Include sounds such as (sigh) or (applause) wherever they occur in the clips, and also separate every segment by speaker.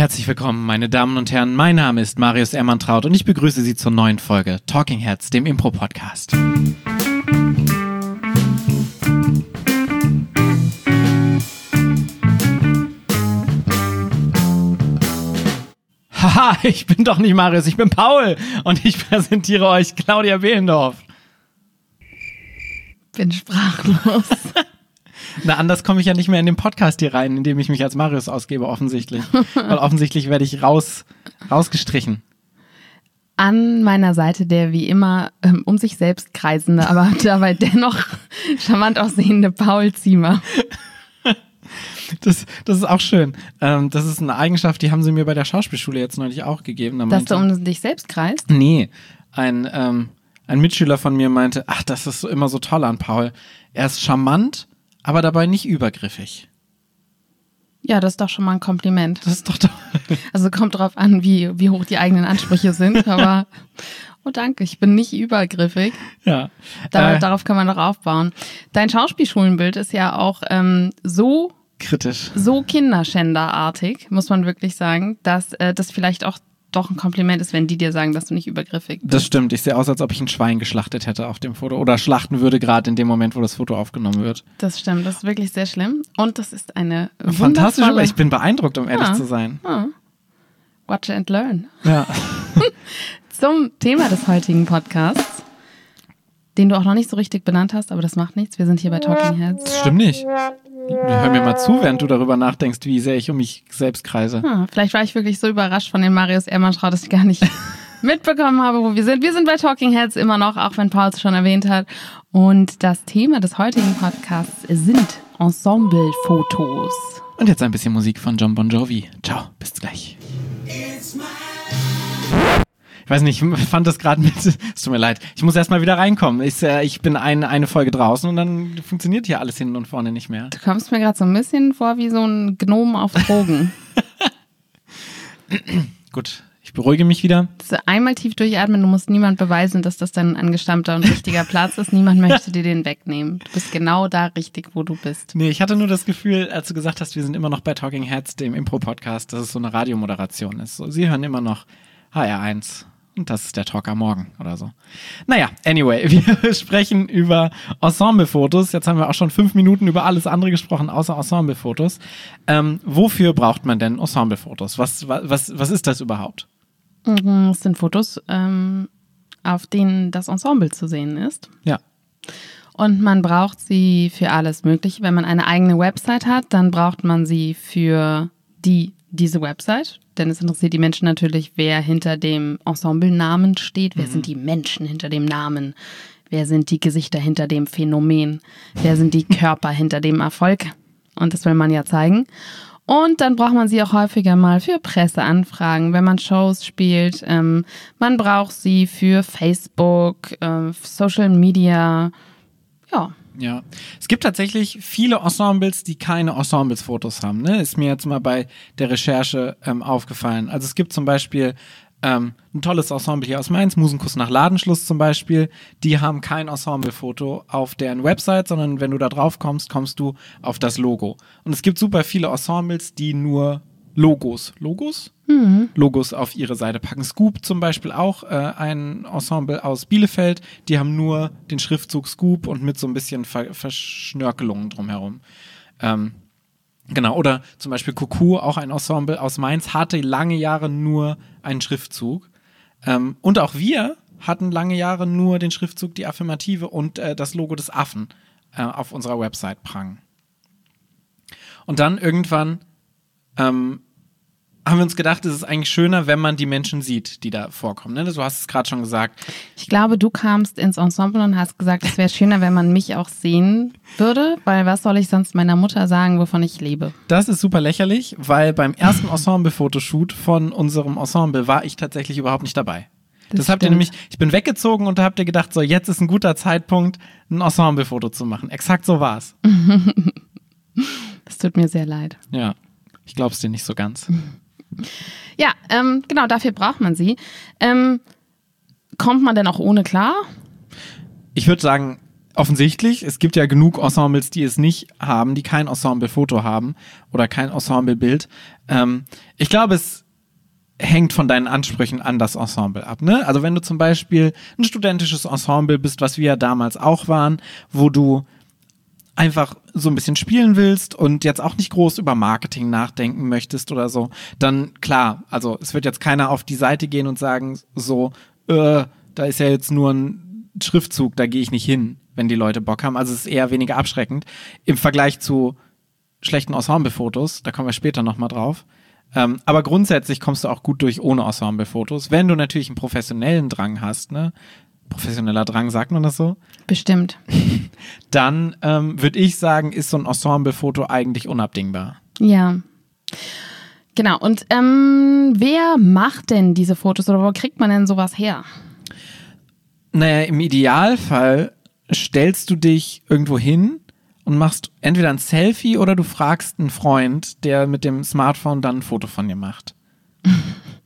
Speaker 1: Herzlich willkommen, meine Damen und Herren. Mein Name ist Marius Ermantraut und ich begrüße Sie zur neuen Folge Talking Heads, dem Impro-Podcast. Haha, (laughs) ich bin doch nicht Marius, ich bin Paul und ich präsentiere euch Claudia Behlendorf.
Speaker 2: Bin sprachlos. (laughs)
Speaker 1: Na, anders komme ich ja nicht mehr in den Podcast hier rein, indem ich mich als Marius ausgebe, offensichtlich. (laughs) Weil offensichtlich werde ich raus, rausgestrichen.
Speaker 2: An meiner Seite der wie immer ähm, um sich selbst kreisende, aber (laughs) dabei dennoch charmant aussehende Paul Ziemer. (laughs)
Speaker 1: Das, das ist auch schön. Ähm, das ist eine Eigenschaft, die haben sie mir bei der Schauspielschule jetzt neulich auch gegeben. Da
Speaker 2: Dass du
Speaker 1: meinte-
Speaker 2: um dich selbst kreist?
Speaker 1: Nee, ein, ähm, ein Mitschüler von mir meinte, ach, das ist immer so toll an Paul. Er ist charmant, aber dabei nicht übergriffig.
Speaker 2: Ja, das ist doch schon mal ein Kompliment.
Speaker 1: Das ist doch toll.
Speaker 2: Also kommt drauf an, wie, wie hoch die eigenen Ansprüche sind, (laughs) aber oh danke, ich bin nicht übergriffig.
Speaker 1: Ja.
Speaker 2: Da,
Speaker 1: äh,
Speaker 2: Darauf kann man doch aufbauen. Dein Schauspielschulenbild ist ja auch ähm, so
Speaker 1: kritisch.
Speaker 2: so kinderschänderartig, muss man wirklich sagen, dass äh, das vielleicht auch doch ein Kompliment ist, wenn die dir sagen, dass du nicht übergriffig bist.
Speaker 1: Das stimmt. Ich sehe aus, als ob ich ein Schwein geschlachtet hätte auf dem Foto. Oder schlachten würde, gerade in dem Moment, wo das Foto aufgenommen wird.
Speaker 2: Das stimmt, das ist wirklich sehr schlimm. Und das ist eine
Speaker 1: Fantastisch, aber ich bin beeindruckt, um ehrlich
Speaker 2: Ja.
Speaker 1: zu sein.
Speaker 2: Watch and learn.
Speaker 1: Ja. (laughs)
Speaker 2: Zum Thema des heutigen Podcasts, den du auch noch nicht so richtig benannt hast, aber das macht nichts. Wir sind hier bei Talking Heads.
Speaker 1: Das stimmt nicht. Hör mir mal zu, während du darüber nachdenkst, wie sehr ich um mich selbst kreise.
Speaker 2: Ah, vielleicht war ich wirklich so überrascht von dem Marius Ermanschrau, dass ich gar nicht (laughs) mitbekommen habe, wo wir sind. Wir sind bei Talking Heads immer noch, auch wenn Paul es schon erwähnt hat. Und das Thema des heutigen Podcasts sind Ensemblefotos.
Speaker 1: Und jetzt ein bisschen Musik von John Bon Jovi. Ciao, bis gleich. Ich weiß nicht, ich fand das gerade mit. (laughs) Es tut mir leid. Ich muss erstmal wieder reinkommen. Ich, äh, ich bin ein, eine Folge draußen und dann funktioniert hier alles hinten und vorne nicht mehr.
Speaker 2: Du kommst mir gerade so ein bisschen vor wie so ein Gnom auf Drogen. (laughs)
Speaker 1: Gut, ich beruhige mich wieder.
Speaker 2: Einmal tief durchatmen, du musst niemand beweisen, dass das dein angestammter und richtiger Platz ist. Niemand (laughs) möchte dir den wegnehmen. Du bist genau da richtig, wo du bist.
Speaker 1: Nee, ich hatte nur das Gefühl, als du gesagt hast, wir sind immer noch bei Talking Heads, dem Impro-Podcast, dass es so eine Radiomoderation ist. So, Sie hören immer noch HR1. Und das ist der Talk am Morgen oder so. Naja, anyway, (laughs) wir sprechen über Ensemble-Fotos. Jetzt haben wir auch schon fünf Minuten über alles andere gesprochen, außer Ensemble-Fotos. Ähm, wofür braucht man denn Ensemble-Fotos? Was, wa- was, was ist das überhaupt?
Speaker 2: Mhm, Das sind Fotos, ähm, auf denen das Ensemble zu sehen ist.
Speaker 1: Ja.
Speaker 2: Und man braucht sie für alles Mögliche. Wenn man eine eigene Website hat, dann braucht man sie für die, diese Website. Denn es interessiert die Menschen natürlich, wer hinter dem Ensemblenamen steht. Wer sind die Menschen hinter dem Namen? Wer sind die Gesichter hinter dem Phänomen? Wer sind die Körper hinter dem Erfolg? Und das will man ja zeigen. Und dann braucht man sie auch häufiger mal für Presseanfragen, wenn man Shows spielt. Ähm, man braucht sie für Facebook, äh, Social Media. Ja,
Speaker 1: Ja, es gibt tatsächlich viele Ensembles, die keine Ensembles-Fotos haben. Ne? Ist mir jetzt mal bei der Recherche ähm, aufgefallen. Also es gibt zum Beispiel ähm, ein tolles Ensemble hier aus Mainz, Musenkuss nach Ladenschluss zum Beispiel. Die haben kein Ensemble-Foto auf deren Website, sondern wenn du da drauf kommst, kommst du auf das Logo. Und es gibt super viele Ensembles, die nur Logos, Logos? Logos auf ihre Seite packen. Scoop zum Beispiel auch, äh, ein Ensemble aus Bielefeld, die haben nur den Schriftzug Scoop und mit so ein bisschen Ver Verschnörkelungen drumherum. Ähm, genau, oder zum Beispiel Kuku, auch ein Ensemble aus Mainz, hatte lange Jahre nur einen Schriftzug. Ähm, und auch wir hatten lange Jahre nur den Schriftzug, die Affirmative und äh, das Logo des Affen äh, auf unserer Website prangen. Und dann irgendwann ähm, haben wir uns gedacht, es ist eigentlich schöner, wenn man die Menschen sieht, die da vorkommen. Ne? Du hast es gerade schon gesagt.
Speaker 2: ich glaube, du kamst ins Ensemble und hast gesagt, es wäre schöner, wenn man mich auch sehen würde, weil was soll ich sonst meiner Mutter sagen, wovon ich lebe?
Speaker 1: Das ist super lächerlich, weil beim ersten Ensemble-Fotoshoot von unserem Ensemble war ich tatsächlich überhaupt nicht dabei. Das,
Speaker 2: Das
Speaker 1: habt ihr nämlich, ich bin weggezogen und da habt ihr gedacht, so jetzt ist ein guter Zeitpunkt, ein Ensemble-Foto zu machen. Exakt so war's. (laughs)
Speaker 2: Es tut mir sehr leid.
Speaker 1: Ja, ich glaub's dir nicht so ganz.
Speaker 2: Ja, ähm, genau, dafür braucht man sie. Ähm, kommt man denn auch ohne klar?
Speaker 1: Ich würde sagen, offensichtlich, es gibt ja genug Ensembles, die es nicht haben, die kein Ensemble-Foto haben oder kein Ensemble-Bild. Ähm, ich glaube, es hängt von deinen Ansprüchen an das Ensemble ab. Ne? Also wenn du zum Beispiel ein studentisches Ensemble bist, was wir ja damals auch waren, wo du einfach so ein bisschen spielen willst und jetzt auch nicht groß über Marketing nachdenken möchtest oder so, dann klar, also es wird jetzt keiner auf die Seite gehen und sagen so, äh, da ist ja jetzt nur ein Schriftzug, da gehe ich nicht hin, wenn die Leute Bock haben. Also es ist eher weniger abschreckend im Vergleich zu schlechten Ensemble-Fotos, da kommen wir später nochmal drauf. Ähm, aber grundsätzlich kommst du auch gut durch ohne Ensemble-Fotos. Wenn du natürlich einen professionellen Drang hast, ne? Professioneller Drang, sagt man das so?
Speaker 2: Bestimmt. (laughs)
Speaker 1: Dann ähm, würde ich sagen, ist so ein Ensemble-Foto eigentlich unabdingbar.
Speaker 2: Ja. Genau. Und ähm, wer macht denn diese Fotos oder wo kriegt man denn sowas her?
Speaker 1: Naja, im Idealfall stellst du dich irgendwo hin und machst entweder ein Selfie oder du fragst einen Freund, der mit dem Smartphone dann ein Foto von dir macht. (laughs)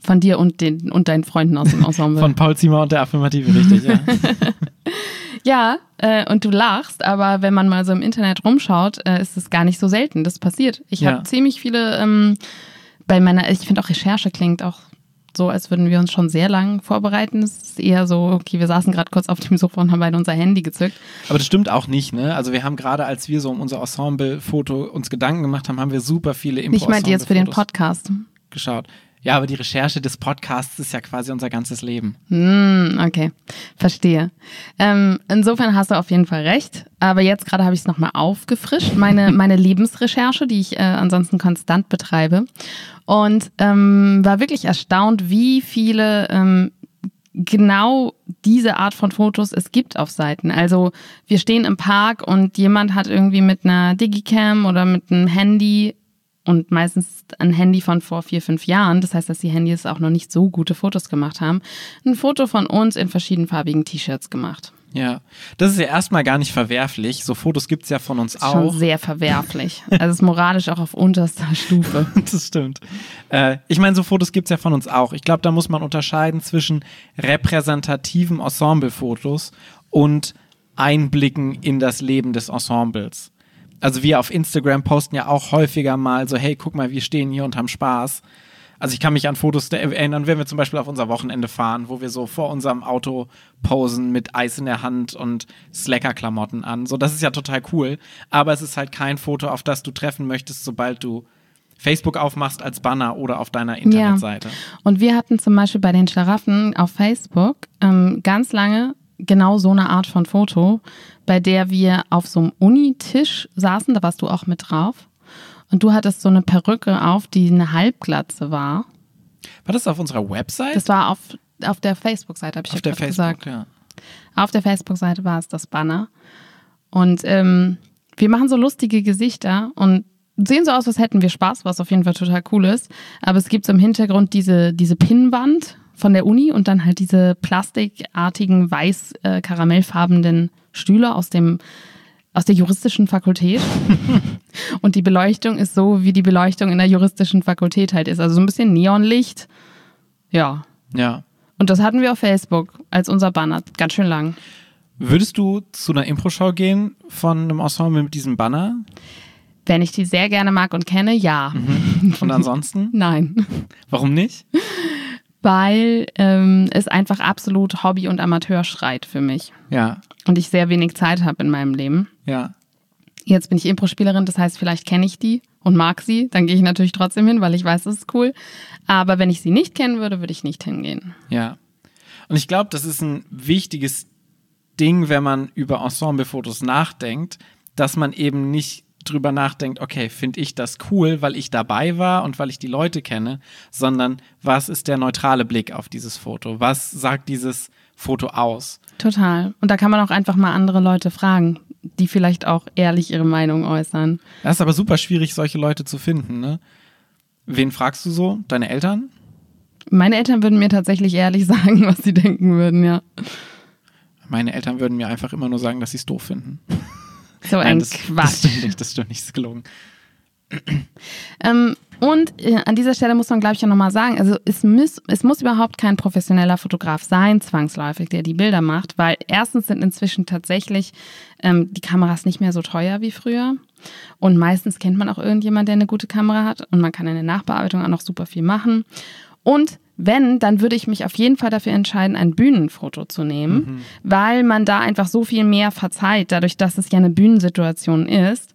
Speaker 2: Von dir und, den, und deinen Freunden aus dem Ensemble.
Speaker 1: Von Paul Zimmer und der Affirmative, richtig, ja. (laughs)
Speaker 2: ja, äh, und du lachst, aber wenn man mal so im Internet rumschaut, äh, ist es gar nicht so selten. Das passiert. Ich
Speaker 1: Ja.
Speaker 2: habe ziemlich viele ähm, bei meiner, ich finde auch Recherche klingt auch so, als würden wir uns schon sehr lang vorbereiten. Es ist eher so, okay, wir saßen gerade kurz auf dem Sofa und haben beide unser Handy gezückt.
Speaker 1: Aber das stimmt auch nicht, ne? Also wir haben gerade, als wir so um unser Ensemble-Foto uns Gedanken gemacht haben, haben wir super viele impro
Speaker 2: Ich meinte jetzt für den Podcast.
Speaker 1: geschaut. Ja, aber die Recherche des Podcasts ist ja quasi unser ganzes Leben.
Speaker 2: Hm, okay, verstehe. Ähm, insofern hast du auf jeden Fall recht. Aber jetzt gerade habe ich es nochmal aufgefrischt, meine, (laughs) meine Lebensrecherche, die ich äh, ansonsten konstant betreibe. Und ähm, war wirklich erstaunt, wie viele ähm, genau diese Art von Fotos es gibt auf Seiten. Also wir stehen im Park und jemand hat irgendwie mit einer Digicam oder mit einem Handy und meistens ein Handy von vor vier, fünf Jahren, das heißt, dass die Handys auch noch nicht so gute Fotos gemacht haben, ein Foto von uns in verschiedenfarbigen T-Shirts gemacht.
Speaker 1: Ja, das ist ja erstmal gar nicht verwerflich. So Fotos gibt's ja von uns
Speaker 2: Das ist schon
Speaker 1: auch.
Speaker 2: sehr verwerflich. Also es ist moralisch auch auf unterster Stufe. (laughs)
Speaker 1: Das stimmt. Äh, ich meine, so Fotos gibt's ja von uns auch. Ich glaube, da muss man unterscheiden zwischen repräsentativen Ensemble-Fotos und Einblicken in das Leben des Ensembles. Also wir auf Instagram posten ja auch häufiger mal so, hey, guck mal, wir stehen hier und haben Spaß. Also ich kann mich an Fotos erinnern, wenn wir zum Beispiel auf unser Wochenende fahren, wo wir so vor unserem Auto posen mit Eis in der Hand und Slacker-Klamotten an. So, das ist ja total cool. Aber es ist halt kein Foto, auf das du treffen möchtest, sobald du Facebook aufmachst als Banner oder auf deiner Internetseite.
Speaker 2: Und wir hatten zum Beispiel bei den Schlaraffen auf Facebook ähm, ganz lange genau so eine Art von Foto, bei der wir auf so einem Unitisch saßen, da warst du auch mit drauf. Und du hattest so eine Perücke auf, die eine Halbglatze war.
Speaker 1: War das auf unserer Website?
Speaker 2: Das war auf, auf der Facebook-Seite, habe ich
Speaker 1: auf
Speaker 2: ja
Speaker 1: der Facebook,
Speaker 2: gesagt.
Speaker 1: ja.
Speaker 2: Auf der Facebook-Seite war es das Banner. Und ähm, wir machen so lustige Gesichter und sehen so aus, als hätten wir Spaß, was auf jeden Fall total cool ist. Aber es gibt so im Hintergrund diese, diese Pinnwand von der Uni und dann halt diese plastikartigen, weiß-karamellfarbenen Stühle aus dem aus der juristischen Fakultät. (laughs) und die Beleuchtung ist so, wie die Beleuchtung in der juristischen Fakultät halt ist. Also so ein bisschen Neonlicht. Ja.
Speaker 1: Ja.
Speaker 2: Und das hatten wir auf Facebook als unser Banner. Ganz schön lang.
Speaker 1: Würdest du zu einer Impro-Show gehen von einem Ensemble mit diesem Banner?
Speaker 2: Wenn ich die sehr gerne mag und kenne, ja.
Speaker 1: Und ansonsten? (laughs)
Speaker 2: Nein.
Speaker 1: Warum nicht?
Speaker 2: Weil ähm, es einfach absolut Hobby und Amateur schreit für mich.
Speaker 1: Ja,
Speaker 2: Und ich sehr wenig Zeit habe in meinem Leben.
Speaker 1: ja.
Speaker 2: Jetzt bin ich Impro-Spielerin, das heißt, vielleicht kenne ich die und mag sie. Dann gehe ich natürlich trotzdem hin, weil ich weiß, es ist cool. Aber wenn ich sie nicht kennen würde, würde ich nicht hingehen.
Speaker 1: Ja. Und ich glaube, das ist ein wichtiges Ding, wenn man über Ensemble-Fotos nachdenkt, dass man eben nicht drüber nachdenkt, okay, finde ich das cool, weil ich dabei war und weil ich die Leute kenne, sondern was ist der neutrale Blick auf dieses Foto? Was sagt dieses Foto aus?
Speaker 2: Total. Und da kann man auch einfach mal andere Leute fragen, die vielleicht auch ehrlich ihre Meinung äußern.
Speaker 1: Das ist aber super schwierig, solche Leute zu finden, ne? Wen fragst du so? Deine Eltern?
Speaker 2: Meine Eltern würden mir tatsächlich ehrlich (laughs) sagen, was sie denken würden, ja.
Speaker 1: Meine Eltern würden mir einfach immer nur sagen, dass sie es doof finden.
Speaker 2: So ein
Speaker 1: das,
Speaker 2: Quatsch.
Speaker 1: das stimmt nicht, das stimmt nicht, das ist gelogen.
Speaker 2: Ähm, Und äh, an dieser Stelle muss man, glaube ich, auch nochmal sagen, also es muss, es muss überhaupt kein professioneller Fotograf sein, zwangsläufig, der die Bilder macht, weil erstens sind inzwischen tatsächlich ähm, die Kameras nicht mehr so teuer wie früher. Und meistens kennt man auch irgendjemand, der eine gute Kamera hat und man kann in der Nachbearbeitung auch noch super viel machen. Und wenn, dann würde ich mich auf jeden Fall dafür entscheiden, ein Bühnenfoto zu nehmen, mhm. weil man da einfach so viel mehr verzeiht, dadurch, dass es ja eine Bühnensituation ist.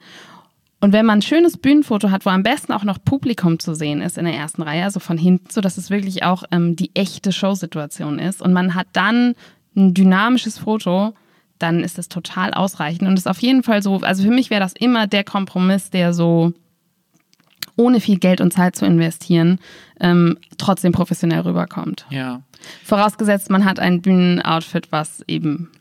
Speaker 2: Und wenn man ein schönes Bühnenfoto hat, wo am besten auch noch Publikum zu sehen ist in der ersten Reihe, also von hinten, so dass es wirklich auch ähm, die echte Showsituation ist und man hat dann ein dynamisches Foto, dann ist das total ausreichend und ist auf jeden Fall so, also für mich wäre das immer der Kompromiss, der so ohne viel Geld und Zeit zu investieren, ähm, trotzdem professionell rüberkommt.
Speaker 1: Ja.
Speaker 2: Vorausgesetzt, man hat ein Bühnenoutfit, was eben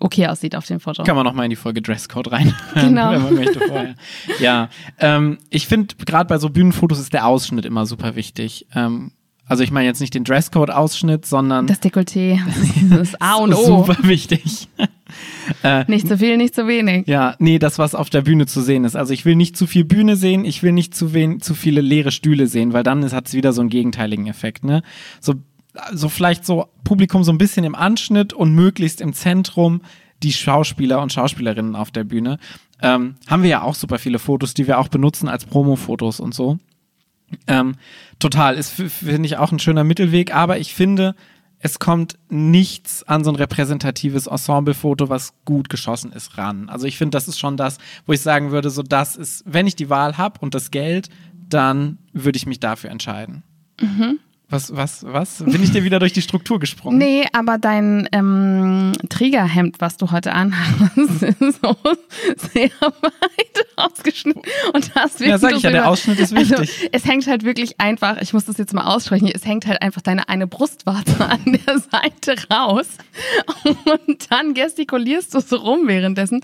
Speaker 2: okay aussieht auf dem Foto.
Speaker 1: Kann man noch mal in die Folge Dresscode rein, (laughs)
Speaker 2: genau.
Speaker 1: wenn man möchte vorher. Ja, ähm, ich finde gerade bei so Bühnenfotos ist der Ausschnitt immer super wichtig. Ähm, also ich meine jetzt nicht den Dresscode-Ausschnitt, sondern
Speaker 2: das Dekolleté, (laughs) das ist A und O.
Speaker 1: Super wichtig. (laughs)
Speaker 2: äh, nicht zu viel, nicht zu wenig.
Speaker 1: Ja, nee, das, was auf der Bühne zu sehen ist. Also ich will nicht zu viel Bühne sehen, ich will nicht zu, wen, zu viele leere Stühle sehen, weil dann hat es wieder so einen gegenteiligen Effekt. Ne? So so vielleicht so Publikum so ein bisschen im Anschnitt und möglichst im Zentrum die Schauspieler und Schauspielerinnen auf der Bühne. Ähm, haben wir ja auch super viele Fotos, die wir auch benutzen als Promo-Fotos und so. Ähm, total, ist, finde ich, auch ein schöner Mittelweg, aber ich finde, es kommt nichts an so ein repräsentatives Ensemble-Foto, was gut geschossen ist, ran. Also ich finde, das ist schon das, wo ich sagen würde, so das ist, wenn ich die Wahl habe und das Geld, dann würde ich mich dafür entscheiden.
Speaker 2: Mhm.
Speaker 1: Was, was, was? Bin ich dir wieder durch die Struktur gesprungen?
Speaker 2: Nee, aber dein ähm, Trägerhemd, was du heute anhast, (laughs) ist so sehr weit ausgeschnitten. Und das
Speaker 1: Ja, sag ich ja, der Ausschnitt ist wichtig. Also,
Speaker 2: es hängt halt wirklich einfach, ich muss das jetzt mal aussprechen, es hängt halt einfach deine eine Brustwarze (laughs) an der Seite raus. Und dann gestikulierst du so rum währenddessen.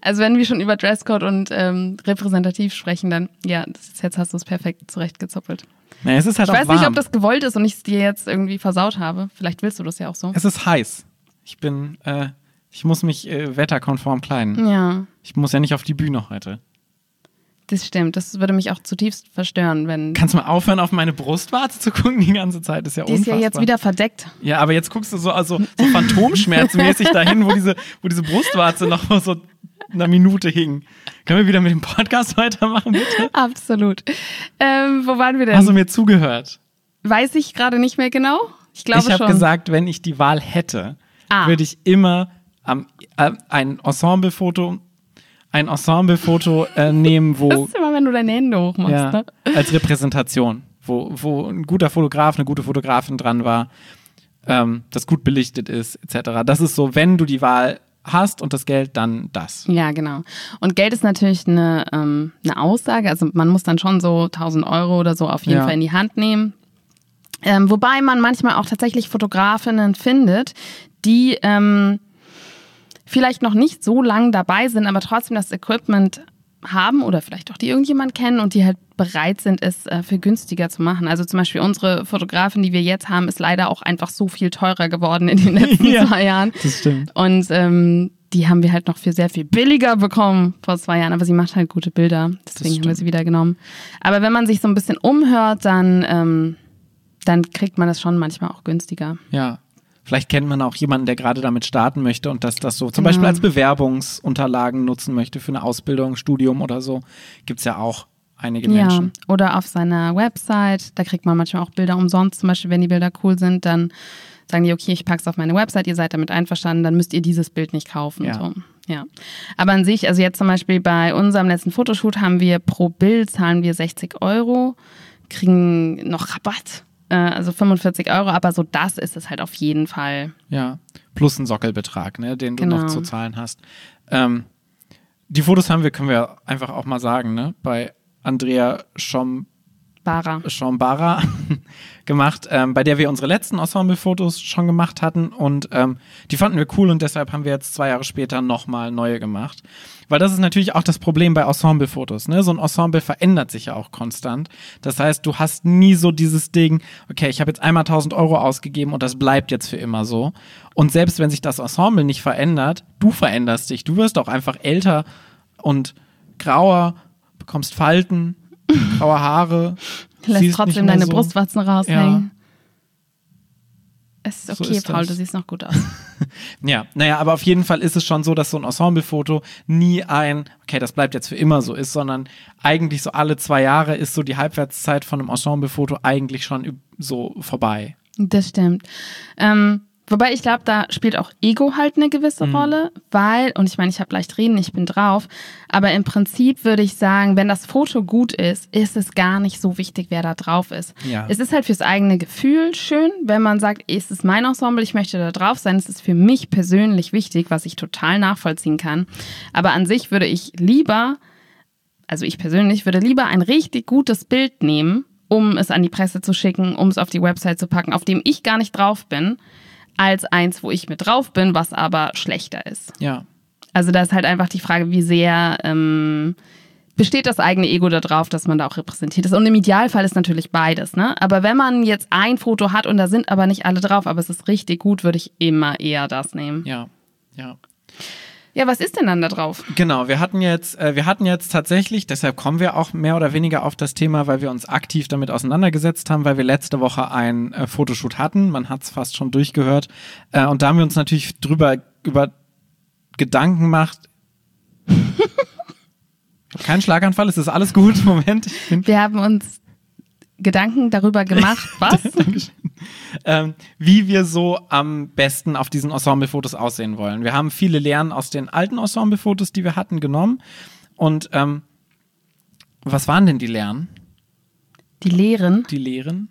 Speaker 2: Also wenn wir schon über Dresscode und ähm, repräsentativ sprechen, dann, ja, das, jetzt hast du es perfekt zurechtgezoppelt.
Speaker 1: Nee, es ist halt
Speaker 2: ich weiß
Speaker 1: warm.
Speaker 2: nicht, ob das gewollt ist und ich es dir jetzt irgendwie versaut habe. Vielleicht willst du das ja auch so.
Speaker 1: Es ist heiß. Ich bin, äh, ich muss mich äh, wetterkonform kleiden.
Speaker 2: Ja.
Speaker 1: Ich muss ja nicht auf die Bühne heute.
Speaker 2: Das stimmt. Das würde mich auch zutiefst verstören, wenn.
Speaker 1: Kannst du mal aufhören, auf meine Brustwarze zu gucken die ganze Zeit? Das ist ja
Speaker 2: die
Speaker 1: unfassbar.
Speaker 2: ist ja jetzt wieder verdeckt.
Speaker 1: Ja, aber jetzt guckst du so, also, so phantomschmerzmäßig dahin, wo diese, wo diese Brustwarze noch so einer Minute hing. Können wir wieder mit dem Podcast (laughs) weitermachen, bitte?
Speaker 2: Absolut. Ähm, wo waren wir denn?
Speaker 1: Hast du mir zugehört?
Speaker 2: Weiß ich gerade nicht mehr genau. Ich glaube
Speaker 1: Ich habe gesagt, wenn ich die Wahl hätte,
Speaker 2: Ah.
Speaker 1: würde ich immer am, äh, ein Ensemblefoto ein Ensemblefoto äh, nehmen, (laughs)
Speaker 2: Das
Speaker 1: wo
Speaker 2: ist immer, wenn du deine Hände hochmachst.
Speaker 1: ja,
Speaker 2: Ne?
Speaker 1: als Repräsentation, wo, wo ein guter Fotograf, eine gute Fotografin dran war, ähm, das gut belichtet ist, etc. Das ist so, wenn du die Wahl hast und das Geld, dann das.
Speaker 2: Ja, genau. Und Geld ist natürlich eine, ähm, eine Aussage. Also man muss dann schon so 1000 Euro oder so auf jeden
Speaker 1: Ja.
Speaker 2: Fall in die Hand nehmen. Ähm, wobei man manchmal auch tatsächlich Fotografinnen findet, die ähm, vielleicht noch nicht so lang dabei sind, aber trotzdem das Equipment haben oder vielleicht auch die irgendjemand kennen und die halt bereit sind, es äh, für günstiger zu machen. Also zum Beispiel unsere Fotografin, die wir jetzt haben, ist leider auch einfach so viel teurer geworden in den (laughs) letzten
Speaker 1: Ja.
Speaker 2: zwei Jahren.
Speaker 1: Das stimmt.
Speaker 2: Und ähm, die haben wir halt noch für sehr viel billiger bekommen vor zwei Jahren, aber sie macht halt gute Bilder. Deswegen haben wir sie wieder genommen. Aber wenn man sich so ein bisschen umhört, dann, ähm, dann kriegt man das schon manchmal auch günstiger.
Speaker 1: Ja. Vielleicht kennt man auch jemanden, der gerade damit starten möchte und das, das so zum
Speaker 2: Genau.
Speaker 1: Beispiel als Bewerbungsunterlagen nutzen möchte für eine Ausbildung, Studium oder so. Gibt es ja auch einige Menschen.
Speaker 2: Ja, oder auf seiner Website, da kriegt man manchmal auch Bilder umsonst. Zum Beispiel, wenn die Bilder cool sind, dann sagen die, okay, ich pack's auf meine Website, ihr seid damit einverstanden, dann müsst ihr dieses Bild nicht kaufen.
Speaker 1: Ja.
Speaker 2: So. Ja. Aber an sich, also jetzt zum Beispiel bei unserem letzten Fotoshoot haben wir pro Bild zahlen wir 60 Euro, kriegen noch Rabatt, äh, also 45 Euro, aber so das ist es halt auf jeden Fall.
Speaker 1: Ja, plus ein Sockelbetrag, ne, den du
Speaker 2: Genau.
Speaker 1: noch zu zahlen hast. Ähm, die Fotos haben wir, können wir einfach auch mal sagen, ne, bei Andrea Schom
Speaker 2: Barer.
Speaker 1: Schambara gemacht, ähm, bei der wir unsere letzten Ensemble-Fotos schon gemacht hatten und ähm, die fanden wir cool und deshalb haben wir jetzt zwei Jahre später nochmal neue gemacht. Weil das ist natürlich auch das Problem bei Ensemble-Fotos. Ne? So ein Ensemble verändert sich ja auch konstant. Das heißt, du hast nie so dieses Ding, okay, ich habe jetzt einmal 1000 Euro ausgegeben und das bleibt jetzt für immer so. Und selbst wenn sich das Ensemble nicht verändert, du veränderst dich. Du wirst auch einfach älter und grauer, bekommst Falten, (laughs) graue Haare.
Speaker 2: Lässt trotzdem deine
Speaker 1: so-
Speaker 2: Brustwarzen raushängen. Es ist
Speaker 1: So
Speaker 2: okay,
Speaker 1: ist
Speaker 2: Paul,
Speaker 1: das.
Speaker 2: du siehst noch gut aus. (laughs)
Speaker 1: Ja, naja, aber auf jeden Fall ist es schon so, dass so ein Ensemblefoto nie ein, okay, das bleibt jetzt für immer so ist, sondern eigentlich so alle zwei Jahre ist so die Halbwertszeit von einem Ensemblefoto eigentlich schon so vorbei.
Speaker 2: Das stimmt. Ähm, wobei ich glaube, da spielt auch Ego halt eine gewisse
Speaker 1: Mhm.
Speaker 2: Rolle, weil, und ich meine, ich habe leicht reden, ich bin drauf, aber im Prinzip würde ich sagen, wenn das Foto gut ist, ist es gar nicht so wichtig, wer da drauf ist.
Speaker 1: Ja.
Speaker 2: Es ist halt fürs eigene Gefühl schön, wenn man sagt, es ist mein Ensemble, ich möchte da drauf sein. Es ist für mich persönlich wichtig, was ich total nachvollziehen kann. Aber an sich würde ich lieber also ich persönlich würde lieber ein richtig gutes Bild nehmen, um es an die Presse zu schicken, um es auf die Website zu packen, auf dem ich gar nicht drauf bin, als eins, wo ich mit drauf bin, was aber schlechter ist.
Speaker 1: Ja.
Speaker 2: Also da ist halt einfach die Frage, wie sehr ähm, besteht das eigene Ego da drauf, dass man da auch repräsentiert ist. Und im Idealfall ist natürlich beides, ne? Aber wenn man jetzt ein Foto hat und da sind aber nicht alle drauf, aber es ist richtig gut, würde ich immer eher das nehmen.
Speaker 1: Ja. Ja.
Speaker 2: Ja, was ist denn dann da drauf?
Speaker 1: Genau, wir hatten jetzt, äh, wir hatten jetzt tatsächlich, deshalb kommen wir auch mehr oder weniger auf das Thema, weil wir uns aktiv damit auseinandergesetzt haben, weil wir letzte Woche ein äh, Fotoshoot hatten. Man hat es fast schon durchgehört. Äh, und da haben wir uns natürlich drüber über Gedanken gemacht. (laughs) Keinen Schlaganfall, es ist alles gut. (laughs) Moment,
Speaker 2: Wir haben uns Gedanken darüber gemacht, (laughs) was? (laughs)
Speaker 1: Ähm, wie wir so am besten auf diesen Ensemblefotos aussehen wollen. Wir haben viele Lehren aus den alten Ensemblefotos, die wir hatten, genommen. Und ähm, was waren denn die Lehren?
Speaker 2: Die Lehren,
Speaker 1: Die Lehren?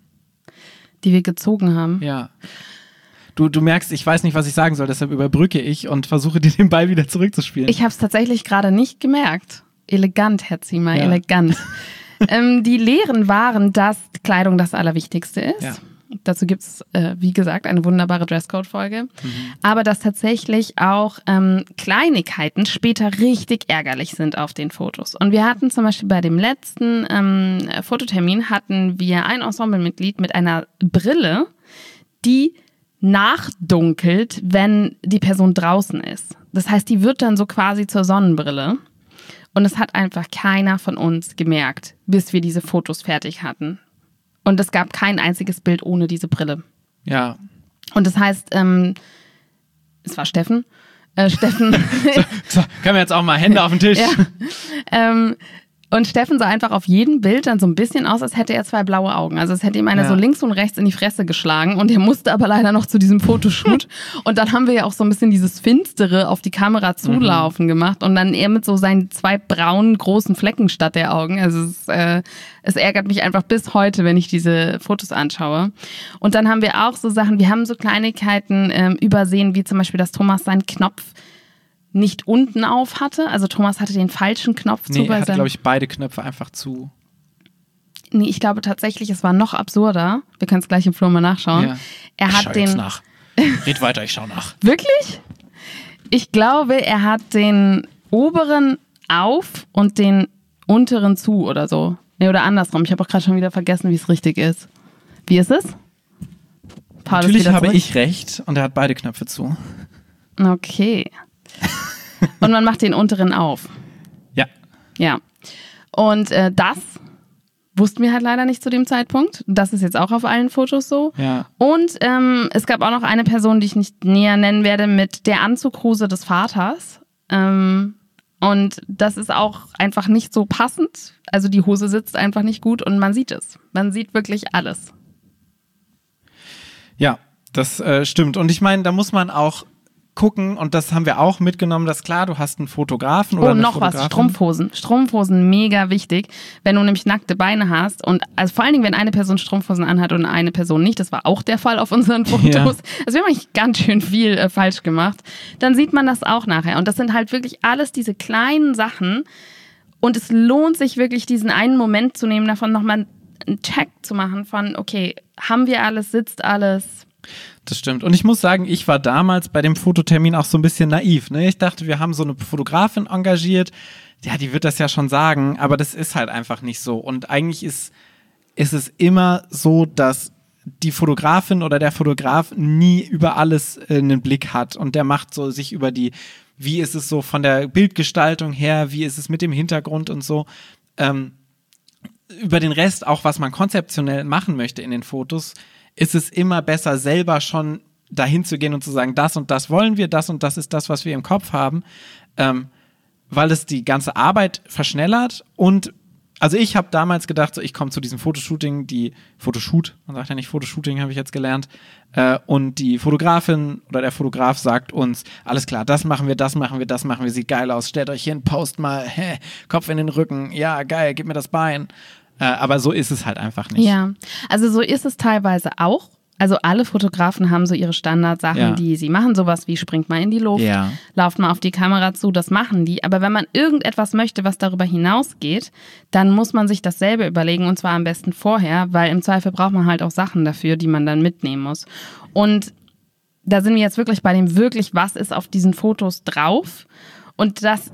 Speaker 2: die wir gezogen haben.
Speaker 1: Ja. Du, du merkst, ich weiß nicht, was ich sagen soll, deshalb überbrücke ich und versuche dir den Ball wieder zurückzuspielen.
Speaker 2: Ich habe es tatsächlich gerade nicht gemerkt. Elegant, Herr Ziemer,
Speaker 1: Ja.
Speaker 2: elegant. (laughs) ähm, die Lehren waren, dass Kleidung das Allerwichtigste ist.
Speaker 1: Ja.
Speaker 2: Dazu gibt es, äh, wie gesagt, eine wunderbare Dresscode-Folge.
Speaker 1: Mhm.
Speaker 2: Aber dass tatsächlich auch ähm, Kleinigkeiten später richtig ärgerlich sind auf den Fotos. Und wir hatten zum Beispiel bei dem letzten ähm, Fototermin hatten wir ein Ensemblemitglied mit einer Brille, die nachdunkelt, wenn die Person draußen ist. Das heißt, die wird dann so quasi zur Sonnenbrille. Und es hat einfach keiner von uns gemerkt, bis wir diese Fotos fertig hatten. Und es gab kein einziges Bild ohne diese Brille.
Speaker 1: ja.
Speaker 2: Und das heißt, ähm, es war Steffen. Äh, Steffen. (laughs)
Speaker 1: So, können wir jetzt auch mal Hände auf den Tisch? (laughs)
Speaker 2: ja. ähm, und Steffen sah einfach auf jedem Bild dann so ein bisschen aus, als hätte er zwei blaue Augen. Also es hätte ihm einer
Speaker 1: Ja.
Speaker 2: so links und rechts in die Fresse geschlagen und er musste aber leider noch zu diesem Fotoshoot. (laughs) und dann haben wir ja auch so ein bisschen dieses Finstere auf die Kamera zulaufen gemacht und dann er mit so seinen zwei braunen großen Flecken statt der Augen. Also es, äh, es ärgert mich einfach bis heute, wenn ich diese Fotos anschaue. Und dann haben wir auch so Sachen, wir haben so Kleinigkeiten ähm, übersehen, wie zum Beispiel, dass Thomas seinen Knopf nicht unten auf hatte. Also Thomas hatte den falschen Knopf zu
Speaker 1: Nee,
Speaker 2: bei
Speaker 1: er hat,
Speaker 2: seinem.
Speaker 1: glaube ich, beide Knöpfe einfach zu.
Speaker 2: nee, ich glaube tatsächlich, es war noch absurder. Wir können es gleich im Flur mal nachschauen.
Speaker 1: Ja.
Speaker 2: Er
Speaker 1: Ich
Speaker 2: hat
Speaker 1: schau
Speaker 2: den.
Speaker 1: jetzt nach. Red weiter, ich schau nach. (laughs)
Speaker 2: Wirklich? Ich glaube, er hat den oberen auf und den unteren zu oder so. Nee, oder andersrum. Ich habe auch gerade schon wieder vergessen, wie es richtig ist. Wie ist es? Paul
Speaker 1: Natürlich habe ich recht und er hat beide Knöpfe zu.
Speaker 2: Okay. (laughs) Und man macht den unteren auf.
Speaker 1: Ja.
Speaker 2: Ja. Und äh, das wussten wir halt leider nicht zu dem Zeitpunkt. Das ist jetzt auch auf allen Fotos so.
Speaker 1: Ja.
Speaker 2: Und ähm, es gab auch noch eine Person, die ich nicht näher nennen werde, mit der Anzughose des Vaters. Ähm, und das ist auch einfach nicht so passend. Also die Hose sitzt einfach nicht gut und man sieht es. Man sieht wirklich alles.
Speaker 1: Ja, das äh, stimmt. Und ich meine, da muss man auch gucken, und das haben wir auch mitgenommen, dass klar, du hast einen Fotografen oder
Speaker 2: Oh,
Speaker 1: eine
Speaker 2: noch was,
Speaker 1: Fotografin.
Speaker 2: Strumpfhosen. Strumpfhosen, mega wichtig, wenn du nämlich nackte Beine hast und also vor allen Dingen, wenn eine Person Strumpfhosen anhat und eine Person nicht, das war auch der Fall auf unseren (laughs) Fotos.
Speaker 1: Ja.
Speaker 2: Also wir haben eigentlich ganz schön viel äh, falsch gemacht. Dann sieht man das auch nachher und das sind halt wirklich alles diese kleinen Sachen und es lohnt sich wirklich diesen einen Moment zu nehmen, davon nochmal einen Check zu machen von, okay, haben wir alles, sitzt alles,
Speaker 1: Das stimmt. Und ich muss sagen, ich war damals bei dem Fototermin auch so ein bisschen naiv. Ne? Ich dachte, wir haben so eine Fotografin engagiert. Ja, die wird das ja schon sagen, aber das ist halt einfach nicht so. Und eigentlich ist, ist es immer so, dass die Fotografin oder der Fotograf nie über alles äh, einen Blick hat und der macht so sich über die, wie ist es so von der Bildgestaltung her, wie ist es mit dem Hintergrund und so. Ähm, über den Rest, auch was man konzeptionell machen möchte in den Fotos, ist es immer besser, selber schon dahin zu gehen und zu sagen, das und das wollen wir, das und das ist das, was wir im Kopf haben, ähm, weil es die ganze Arbeit verschnellert und also ich habe damals gedacht, so ich komme zu diesem Fotoshooting, die Fotoshoot, man sagt ja nicht Fotoshooting, habe ich jetzt gelernt, äh, und die Fotografin oder der Fotograf sagt uns, alles klar, das machen wir, das machen wir, das machen wir, sieht geil aus, stellt euch hin, post mal, hä, (laughs) Kopf in den Rücken, ja, geil, gib mir das Bein. Äh, aber so ist es halt einfach nicht.
Speaker 2: Ja, also so ist es teilweise auch. Also alle Fotografen haben so ihre Standardsachen,
Speaker 1: Ja.
Speaker 2: die sie machen, sowas wie springt mal in die Luft,
Speaker 1: Ja.
Speaker 2: lauft mal auf die Kamera zu, das machen die. Aber wenn man irgendetwas möchte, was darüber hinausgeht, dann muss man sich dasselbe überlegen und zwar am besten vorher, weil im Zweifel braucht man halt auch Sachen dafür, die man dann mitnehmen muss. Und da sind wir jetzt wirklich bei dem wirklich, was ist auf diesen Fotos drauf? Und das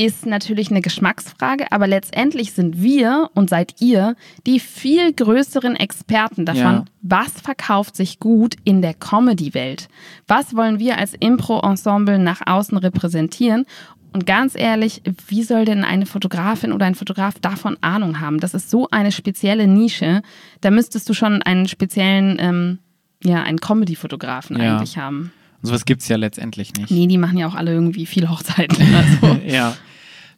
Speaker 2: ist natürlich eine Geschmacksfrage, aber letztendlich sind wir und seid ihr die viel größeren Experten davon,
Speaker 1: Ja.
Speaker 2: was verkauft sich gut in der Comedy-Welt. Was wollen wir als Impro-Ensemble nach außen repräsentieren? Und ganz ehrlich, wie soll denn eine Fotografin oder ein Fotograf davon Ahnung haben? Das ist so eine spezielle Nische. Da müsstest du schon einen speziellen, ähm, ja, einen Comedy-Fotografen
Speaker 1: Ja.
Speaker 2: eigentlich haben.
Speaker 1: Und sowas gibt es ja letztendlich nicht.
Speaker 2: Nee, die machen ja auch alle irgendwie viel Hochzeiten. Also. (laughs)
Speaker 1: ja,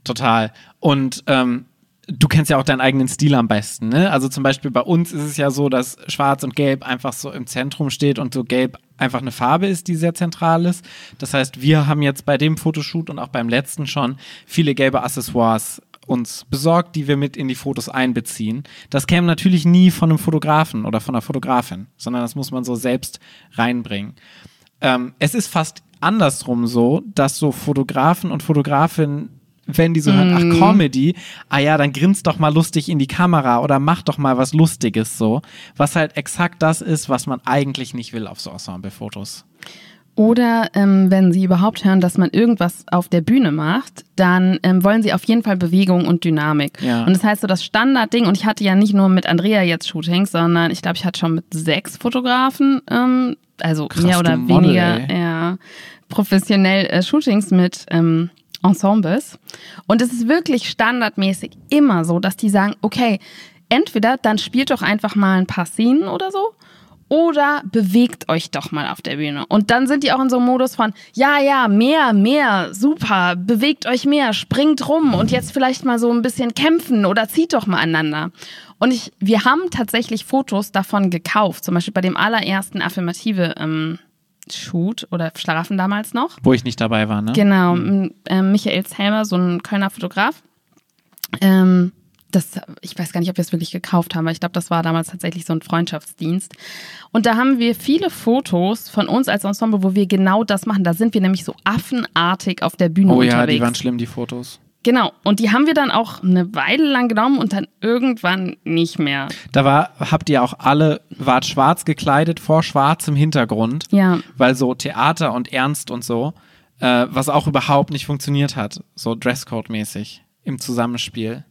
Speaker 1: total. Und ähm, du kennst ja auch deinen eigenen Stil am besten, ne? Also zum Beispiel bei uns ist es ja so, dass Schwarz und Gelb einfach so im Zentrum steht und so Gelb einfach eine Farbe ist, die sehr zentral ist. Das heißt, wir haben jetzt bei dem Fotoshoot und auch beim letzten schon viele gelbe Accessoires uns besorgt, die wir mit in die Fotos einbeziehen. Das käme natürlich nie von einem Fotografen oder von einer Fotografin, sondern das muss man so selbst reinbringen. Ähm, es ist fast andersrum so, dass so Fotografen und Fotografinnen, wenn die so hören, ach Comedy, ah ja, dann grinst doch mal lustig in die Kamera oder mach doch mal was Lustiges so, was halt exakt das ist, was man eigentlich nicht will auf so Ensemble-Fotos.
Speaker 2: Oder ähm, wenn Sie überhaupt hören, dass man irgendwas auf der Bühne macht, dann ähm, wollen Sie auf jeden Fall Bewegung und Dynamik.
Speaker 1: Ja.
Speaker 2: Und das heißt so das Standardding, und ich hatte ja nicht nur mit Andrea jetzt Shootings, sondern ich glaube, ich hatte schon mit sechs Fotografen, ähm, also
Speaker 1: Krass,
Speaker 2: mehr oder
Speaker 1: Model,
Speaker 2: weniger ja, professionell äh, Shootings mit ähm, Ensembles. Und es ist wirklich standardmäßig immer so, dass die sagen, okay, entweder dann spielt doch einfach mal ein paar Szenen oder so, oder bewegt euch doch mal auf der Bühne. Und dann sind die auch in so einem Modus von, ja, ja, mehr, mehr, super, bewegt euch mehr, springt rum und jetzt vielleicht mal so ein bisschen kämpfen oder zieht doch mal aneinander. Und ich, wir haben tatsächlich Fotos davon gekauft, zum Beispiel bei dem allerersten affirmative ähm, Shoot oder Schlaraffen damals noch.
Speaker 1: Wo ich nicht dabei war, ne?
Speaker 2: Genau, m- ähm, Michael Zellmer, so ein Kölner Fotograf. Ähm, das, ich weiß gar nicht, ob wir es wirklich gekauft haben, aber ich glaube, das war damals tatsächlich so ein Freundschaftsdienst. Und da haben wir viele Fotos von uns als Ensemble, wo wir genau das machen. Da sind wir nämlich so affenartig auf der Bühne
Speaker 1: Oh ja,
Speaker 2: unterwegs.
Speaker 1: die waren schlimm, die Fotos.
Speaker 2: Genau. Und die haben wir dann auch eine Weile lang genommen und dann irgendwann nicht mehr.
Speaker 1: Da war, habt ihr auch alle, wart schwarz gekleidet vor schwarzem Hintergrund.
Speaker 2: Ja.
Speaker 1: Weil so Theater und Ernst und so, äh, was auch überhaupt nicht funktioniert hat, so Dresscode-mäßig im Zusammenspiel.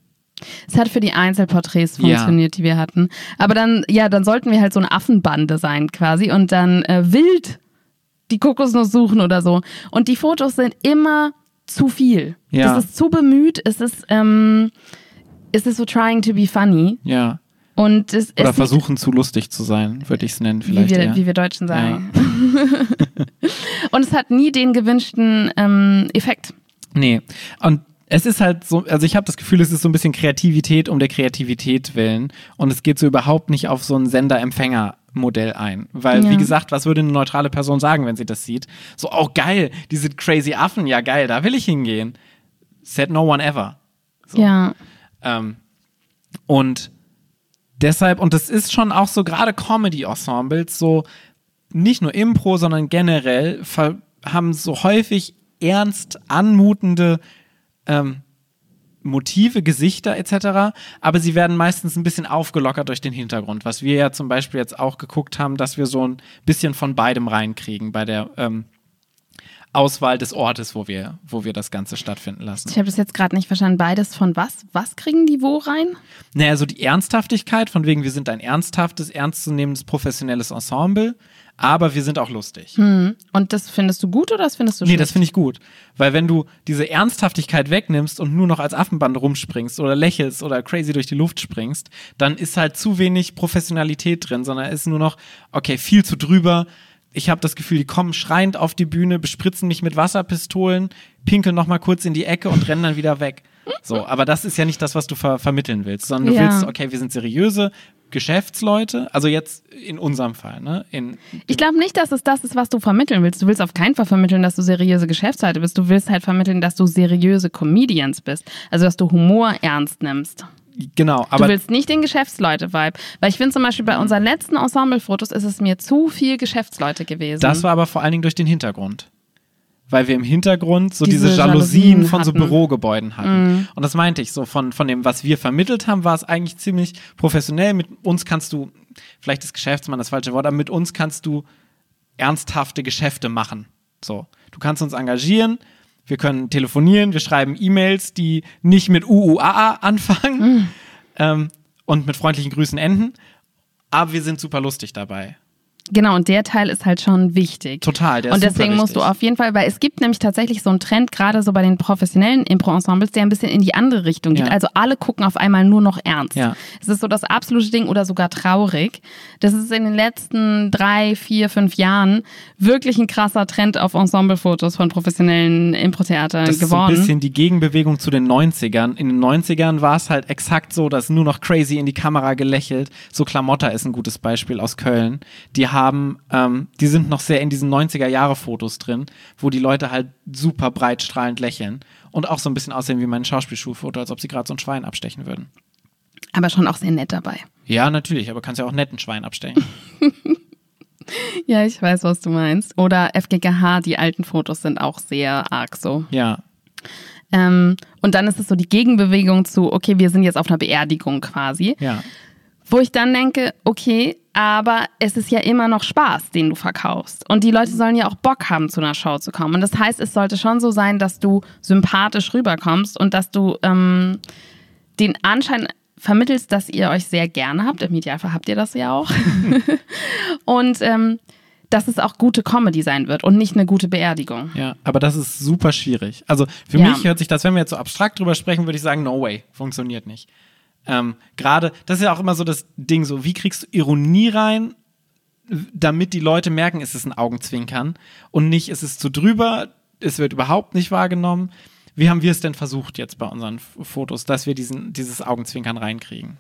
Speaker 2: Es hat für die Einzelporträts
Speaker 1: Ja.
Speaker 2: funktioniert, die wir hatten. Aber dann, ja, dann sollten wir halt so eine Affenbande sein quasi und dann äh, wild die Kokosnuss suchen oder so. Und die Fotos sind immer zu viel.
Speaker 1: Ja.
Speaker 2: Es ist zu bemüht, es ist, ähm, es ist so trying to be funny.
Speaker 1: Ja.
Speaker 2: Und es
Speaker 1: Oder versuchen zu lustig zu sein, würde ich es nennen
Speaker 2: nicht, wie
Speaker 1: vielleicht.
Speaker 2: wir,
Speaker 1: eher.
Speaker 2: wie wir Deutschen sagen. (laughs) und es hat nie den gewünschten ähm, Effekt.
Speaker 1: Nee. Und es ist halt so, also ich habe das Gefühl, es ist so ein bisschen Kreativität um der Kreativität willen. Und es geht so überhaupt nicht auf so ein Sender-Empfänger-Modell ein. Weil,
Speaker 2: Ja.
Speaker 1: wie gesagt, was würde eine neutrale Person sagen, wenn sie das sieht? So, oh geil, diese crazy Affen, ja geil, da will ich hingehen. Said no one ever. So.
Speaker 2: Ja.
Speaker 1: Ähm, und deshalb, und das ist schon auch so gerade Comedy-Ensembles, so nicht nur Impro, sondern generell haben so häufig ernst anmutende ähm, Motive, Gesichter etc., aber sie werden meistens ein bisschen aufgelockert durch den Hintergrund, was wir ja zum Beispiel jetzt auch geguckt haben, dass wir so ein bisschen von beidem reinkriegen bei der ähm, Auswahl des Ortes, wo wir, wo wir das Ganze stattfinden lassen.
Speaker 2: Ich habe das jetzt gerade nicht verstanden. Beides von was? Was kriegen die wo rein?
Speaker 1: Naja, so die Ernsthaftigkeit, von wegen, wir sind ein ernsthaftes, ernstzunehmendes, professionelles Ensemble, aber wir sind auch lustig.
Speaker 2: Hm. Und das findest du gut oder das findest du
Speaker 1: Nee,
Speaker 2: schlecht?
Speaker 1: das finde ich gut. Weil wenn du diese Ernsthaftigkeit wegnimmst und nur noch als Affenband rumspringst oder lächelst oder crazy durch die Luft springst, dann ist halt zu wenig Professionalität drin, sondern ist nur noch, okay, viel zu drüber. Ich habe das Gefühl, die kommen schreiend auf die Bühne, bespritzen mich mit Wasserpistolen, pinkeln noch mal kurz in die Ecke und rennen dann wieder weg. So, aber das ist ja nicht das, was du ver vermitteln willst, sondern du
Speaker 2: Ja.
Speaker 1: willst, okay, wir sind seriöse Geschäftsleute, also jetzt in unserem Fall, ne? In,
Speaker 2: Ich glaube nicht, dass es das ist, was du vermitteln willst. Du willst auf keinen Fall vermitteln, dass du seriöse Geschäftsleute bist. Du willst halt vermitteln, dass du seriöse Comedians bist. Also, dass du Humor ernst nimmst.
Speaker 1: genau,
Speaker 2: Du
Speaker 1: aber
Speaker 2: willst nicht den Geschäftsleute-Vibe. Weil ich finde zum Beispiel bei unseren letzten Ensemble-Fotos ist es mir zu viel Geschäftsleute gewesen.
Speaker 1: Das war aber vor allen Dingen durch den Hintergrund. Weil wir im Hintergrund so diese,
Speaker 2: Diese
Speaker 1: Jalousien,
Speaker 2: Jalousien
Speaker 1: von so
Speaker 2: hatten. Mhm.
Speaker 1: Bürogebäuden hatten. Und das meinte ich so, von, von dem, was wir vermittelt haben, war es eigentlich ziemlich professionell. Mit uns kannst du, vielleicht ist Geschäftsmann das falsche Wort, aber mit uns kannst du ernsthafte Geschäfte machen. So. Du kannst uns engagieren, wir können telefonieren, wir schreiben E-Mails, die nicht mit UUAA anfangen
Speaker 2: Mhm.
Speaker 1: ähm, und mit freundlichen Grüßen enden. Aber wir sind super lustig dabei.
Speaker 2: Genau, und der Teil ist halt schon wichtig.
Speaker 1: Total, der ist
Speaker 2: Und deswegen musst du auf jeden Fall, weil es gibt nämlich tatsächlich so einen Trend, gerade so bei den professionellen Impro-Ensembles, der ein bisschen in die andere Richtung geht.
Speaker 1: Ja.
Speaker 2: Also alle gucken auf einmal nur noch ernst.
Speaker 1: Ja.
Speaker 2: Es ist so das absolute Ding oder sogar traurig. Das ist in den letzten drei, vier, fünf Jahren wirklich ein krasser Trend auf Ensemblefotos von professionellen Impro-Theatern
Speaker 1: Das ist so
Speaker 2: geworden.
Speaker 1: ein bisschen die Gegenbewegung zu den 90ern. In den 90ern war es halt exakt so, dass nur noch crazy in die Kamera gelächelt. So Klamotta ist ein gutes Beispiel aus Köln. Die haben, ähm, die sind noch sehr in diesen 90er-Jahre-Fotos drin, wo die Leute halt super breit strahlend lächeln und auch so ein bisschen aussehen wie mein Schauspielschulfoto, als ob sie gerade so ein Schwein abstechen würden.
Speaker 2: Aber schon auch sehr nett dabei.
Speaker 1: Ja, natürlich, aber kannst ja auch netten Schwein abstechen. (laughs)
Speaker 2: Ja, ich weiß, was du meinst. Oder FGGH, die alten Fotos sind auch sehr arg so.
Speaker 1: ja.
Speaker 2: Ähm, und dann ist es so die Gegenbewegung zu, okay, wir sind jetzt auf einer Beerdigung quasi.
Speaker 1: Ja.
Speaker 2: Wo ich dann denke, okay, aber es ist ja immer noch Spaß, den du verkaufst. Und die Leute sollen ja auch Bock haben, zu einer Show zu kommen. Und das heißt, es sollte schon so sein, dass du sympathisch rüberkommst und dass du ähm, den Anschein vermittelst, dass ihr euch sehr gerne habt. Im Idealfall habt ihr das ja auch. (laughs) und ähm, dass es auch gute Comedy sein wird und nicht eine gute Beerdigung.
Speaker 1: Ja, aber das ist super schwierig. Also für
Speaker 2: Ja.
Speaker 1: mich hört sich das, wenn wir jetzt so abstrakt drüber sprechen, würde ich sagen, no way, funktioniert nicht. Ähm, Gerade, das ist ja auch immer so das Ding, so wie kriegst du Ironie rein, damit die Leute merken, es ist ein Augenzwinkern und nicht, es ist zu drüber, es wird überhaupt nicht wahrgenommen. Wie haben wir es denn versucht jetzt bei unseren Fotos, dass wir diesen, dieses Augenzwinkern reinkriegen?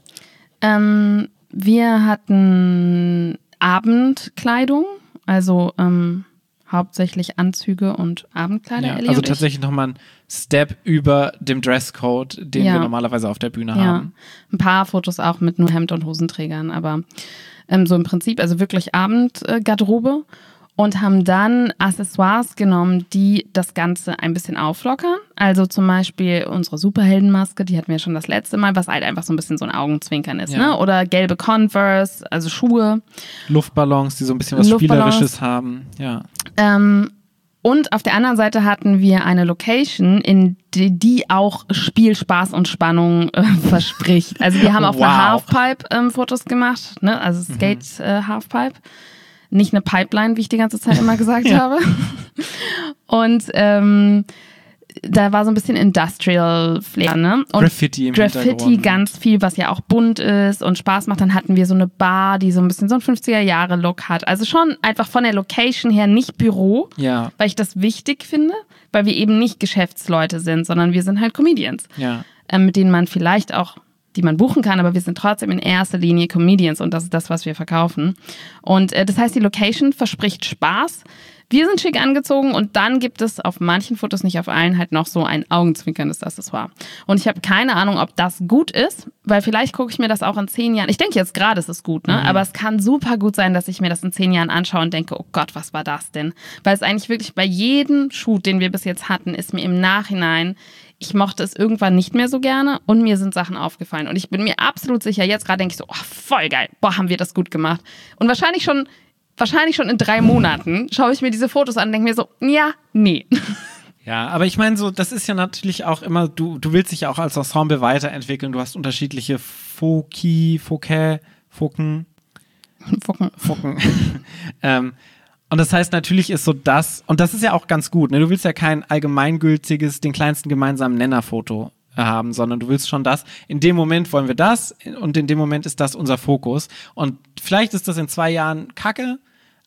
Speaker 2: Ähm, wir hatten Abendkleidung, also ähm, hauptsächlich Anzüge und Abendkleider.
Speaker 1: Ja,
Speaker 2: Ellie
Speaker 1: also tatsächlich nochmal ein Step über dem Dresscode, den
Speaker 2: Ja.
Speaker 1: wir normalerweise auf der Bühne
Speaker 2: Ja,
Speaker 1: haben.
Speaker 2: ein paar Fotos auch mit nur Hemd und Hosenträgern, aber ähm, so im Prinzip, also wirklich Abendgarderobe und haben dann Accessoires genommen, die das Ganze ein bisschen auflockern. Also zum Beispiel unsere Superheldenmaske, die hatten wir schon das letzte Mal, was halt einfach so ein bisschen so ein Augenzwinkern ist,
Speaker 1: Ja.
Speaker 2: ne? Oder gelbe Converse, also Schuhe.
Speaker 1: Luftballons, die so ein bisschen was. Spielerisches haben. Ja.
Speaker 2: Ähm, und auf der anderen Seite hatten wir eine Location, in die, die auch Spiel, Spaß und Spannung äh, (laughs) verspricht. Also wir haben auf einer
Speaker 1: Wow.
Speaker 2: Halfpipe ähm, Fotos gemacht, ne? also Skate äh, Halfpipe. Nicht eine Pipeline, wie ich die ganze Zeit immer gesagt (laughs)
Speaker 1: Ja.
Speaker 2: habe. Und ähm, da war so ein bisschen Industrial Flair, ne? Und
Speaker 1: Graffiti im
Speaker 2: Graffiti ganz viel, was ja auch bunt ist und Spaß macht. Dann hatten wir so eine Bar, die so ein bisschen so einen 50er-Jahre-Look hat. Also schon einfach von der Location her nicht Büro,
Speaker 1: Ja,
Speaker 2: weil ich das wichtig finde, weil wir eben nicht Geschäftsleute sind, sondern wir sind halt Comedians,
Speaker 1: ja.
Speaker 2: äh, mit denen man vielleicht auch, die man buchen kann, aber wir sind trotzdem in erster Linie Comedians und das ist das, was wir verkaufen. Und äh, das heißt, die Location verspricht Spaß. Wir sind schick angezogen und dann gibt es auf manchen Fotos, nicht auf allen, halt noch so ein augenzwinkerndes Accessoire. Und ich habe keine Ahnung, ob das gut ist, weil vielleicht gucke ich mir das auch in zehn Jahren. Ich denke jetzt gerade, es ist gut, ne? Aber es kann super gut sein, dass ich mir das in zehn Jahren anschaue und denke, oh Gott, was war das denn? Weil es eigentlich wirklich bei jedem Shoot, den wir bis jetzt hatten, ist mir im Nachhinein ich mochte es irgendwann nicht mehr so gerne und mir sind Sachen aufgefallen. Und ich bin mir absolut sicher, jetzt gerade denke ich so, oh, voll geil, boah, haben wir das gut gemacht. Und wahrscheinlich schon wahrscheinlich schon in drei Monaten, schaue ich mir diese Fotos an und denke mir so, ja, nee. (laughs)
Speaker 1: Ja, aber ich meine, so, das ist ja natürlich auch immer, du, du willst dich ja auch als Ensemble weiterentwickeln. Du hast unterschiedliche Foki, Fokä, Foken,
Speaker 2: Fucken.
Speaker 1: Focken. (laughs) ähm, und das heißt, natürlich ist so das, und das ist ja auch ganz gut, ne? Du willst ja kein allgemeingültiges, den kleinsten gemeinsamen Nennerfoto haben, sondern du willst schon das, in dem Moment wollen wir das und in dem Moment ist das unser Fokus. Und vielleicht ist das in zwei Jahren Kacke,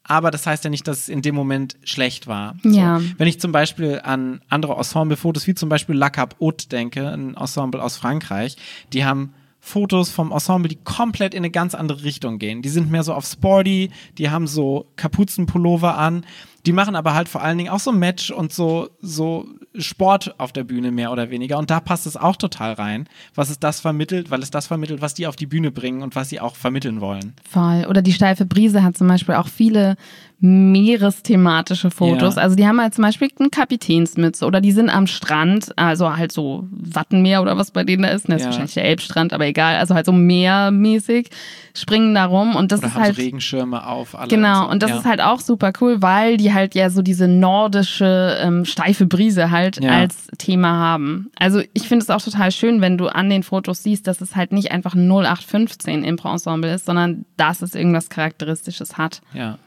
Speaker 1: aber das heißt ja nicht, dass es in dem Moment schlecht war.
Speaker 2: Ja.
Speaker 1: So. Wenn ich zum Beispiel an andere Ensemble-Fotos, wie zum Beispiel La Cap Haute denke, ein Ensemble aus Frankreich, die haben Fotos vom Ensemble, die komplett in eine ganz andere Richtung gehen. Die sind mehr so auf Sporty, die haben so Kapuzenpullover an, die machen aber halt vor allen Dingen auch so Match und so, so Sport auf der Bühne mehr oder weniger. Und da passt es auch total rein, was es das vermittelt, weil es das vermittelt, was die auf die Bühne bringen und was sie auch vermitteln wollen.
Speaker 2: Voll. Oder die steife Brise hat zum Beispiel auch viele meeresthematische Fotos.
Speaker 1: Ja.
Speaker 2: Also die haben halt zum Beispiel eine Kapitänsmütze oder die sind am Strand, also halt so Wattenmeer oder was bei denen da ist. Das ist
Speaker 1: Ja.
Speaker 2: wahrscheinlich der Elbstrand, aber egal. Also halt so meermäßig, springen da rum und das
Speaker 1: Oder
Speaker 2: ist halt
Speaker 1: so Regenschirme auf. Alle
Speaker 2: Genau, und das
Speaker 1: ja.
Speaker 2: ist halt auch super cool, weil die halt ja so diese nordische ähm, steife Brise halt als Thema haben. Also ich finde es auch total schön, wenn du an den Fotos siehst, dass es halt nicht einfach ein 0815 Impro-Ensemble ist, sondern dass es irgendwas Charakteristisches hat.
Speaker 1: Ja.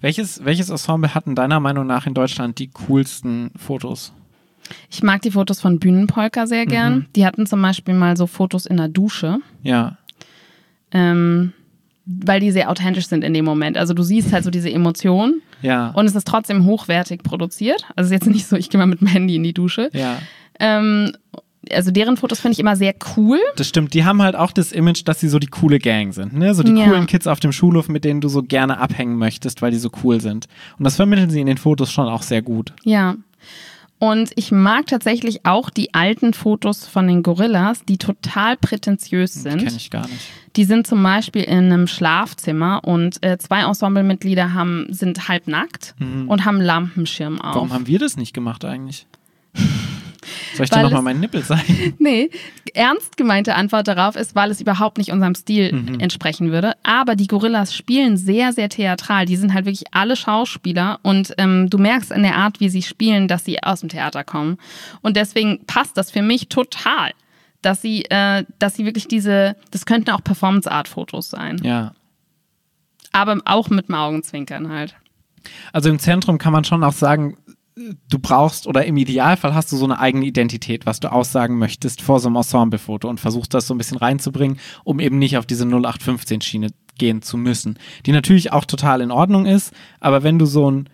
Speaker 1: Welches, welches Ensemble hatten deiner Meinung nach in Deutschland die coolsten Fotos?
Speaker 2: Ich mag die Fotos von Bühnenpolka sehr gern.
Speaker 1: Mhm.
Speaker 2: Die hatten zum Beispiel mal so Fotos in der Dusche.
Speaker 1: Ja.
Speaker 2: Ähm, weil die sehr authentisch sind in dem Moment. Also du siehst halt so diese Emotion
Speaker 1: Ja.
Speaker 2: und es ist trotzdem hochwertig produziert. Also es ist jetzt nicht so, ich gehe mal mit dem Handy in die Dusche.
Speaker 1: ja.
Speaker 2: Ähm, also deren Fotos finde ich immer sehr cool.
Speaker 1: Das stimmt. Die haben halt auch das Image, dass sie so die coole Gang sind. Ne? So die
Speaker 2: Ja.
Speaker 1: coolen Kids auf dem Schulhof, mit denen du so gerne abhängen möchtest, weil die so cool sind. Und das vermitteln sie in den Fotos schon auch sehr gut.
Speaker 2: Ja. Und ich mag tatsächlich auch die alten Fotos von den Gorillas, die total prätentiös sind.
Speaker 1: Kenne ich gar nicht.
Speaker 2: Die sind zum Beispiel in einem Schlafzimmer und äh, zwei Ensemblemitglieder haben, sind halbnackt und haben Lampenschirm auf.
Speaker 1: Mhm. Warum haben wir das nicht gemacht eigentlich? Soll ich dir nochmal meinen Nippel zeigen? (laughs)
Speaker 2: Nee, ernst gemeinte Antwort darauf ist, weil es überhaupt nicht unserem Stil
Speaker 1: Mhm.
Speaker 2: entsprechen würde. Aber die Gorillas spielen sehr, sehr theatral. Die sind halt wirklich alle Schauspieler und ähm, du merkst in der Art, wie sie spielen, dass sie aus dem Theater kommen. Und deswegen passt das für mich total, dass sie, äh, dass sie wirklich diese, das könnten auch Performance-Art-Fotos sein.
Speaker 1: Ja.
Speaker 2: Aber auch mit dem Augenzwinkern halt.
Speaker 1: Also im Zentrum kann man schon auch sagen, du brauchst oder im Idealfall hast du so eine eigene Identität, was du aussagen möchtest vor so einem Ensemblefoto und versuchst das so ein bisschen reinzubringen, um eben nicht auf diese 0815-Schiene gehen zu müssen. Die natürlich auch total in Ordnung ist, aber wenn du so ein